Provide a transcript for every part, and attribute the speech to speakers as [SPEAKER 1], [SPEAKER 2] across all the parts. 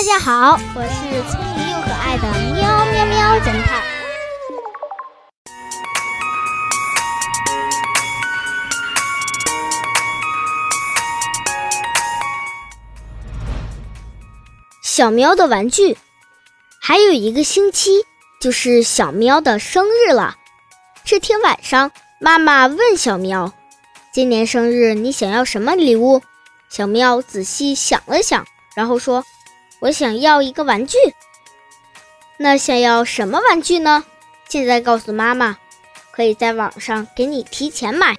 [SPEAKER 1] 大家好，我是聪明又可爱的喵喵喵侦探。小喵的玩具，还有一个星期就是小喵的生日了。这天晚上，妈妈问小喵：“今年生日你想要什么礼物？”小喵仔细想了想，然后说：“我想要一个玩具。”那想要什么玩具呢？现在告诉妈妈，可以在网上给你提前买。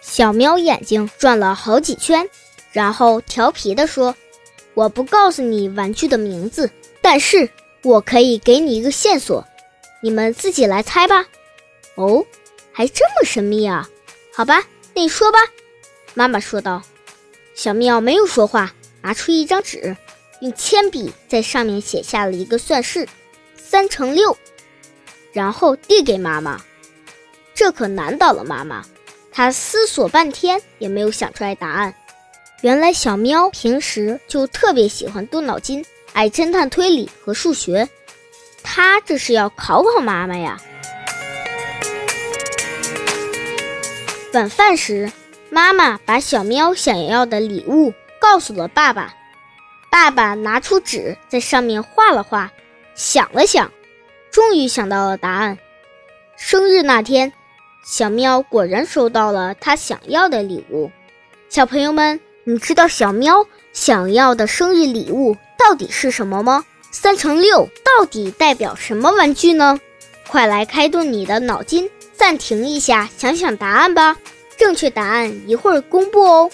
[SPEAKER 1] 小喵眼睛转了好几圈，然后调皮地说：“我不告诉你玩具的名字，但是我可以给你一个线索，你们自己来猜吧。”哦，还这么神秘啊？好吧，那你说吧。”妈妈说道。小喵没有说话，拿出一张纸，用铅笔在上面写下了一个算式：三乘六，然后递给妈妈。这可难倒了妈妈，她思索半天也没有想出来答案。原来小喵平时就特别喜欢动脑筋，爱侦探推理和数学，他这是要考考妈妈呀。晚饭时，妈妈把小喵想要的礼物告诉了爸爸。爸爸拿出纸，在上面画了画，想了想，终于想到了答案。生日那天，小喵果然收到了他想要的礼物。小朋友们，你知道小喵想要的生日礼物到底是什么吗？三乘六到底代表什么玩具呢？快来开动你的脑筋！暂停一下，想想答案吧。正确答案一会儿公布哦。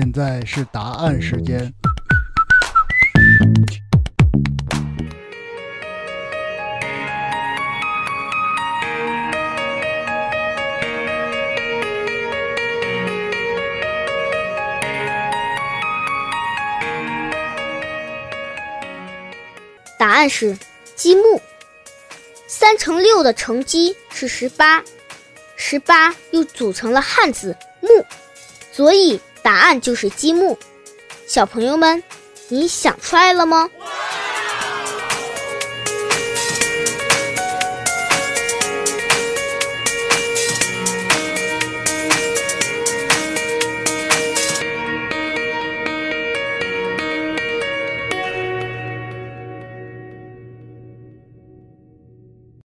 [SPEAKER 2] 现在是答案时间。
[SPEAKER 1] 答案是积木。三乘六的乘积是十八，十八又组成了汉字木，所以答案就是积木。小朋友们，你想出来了吗？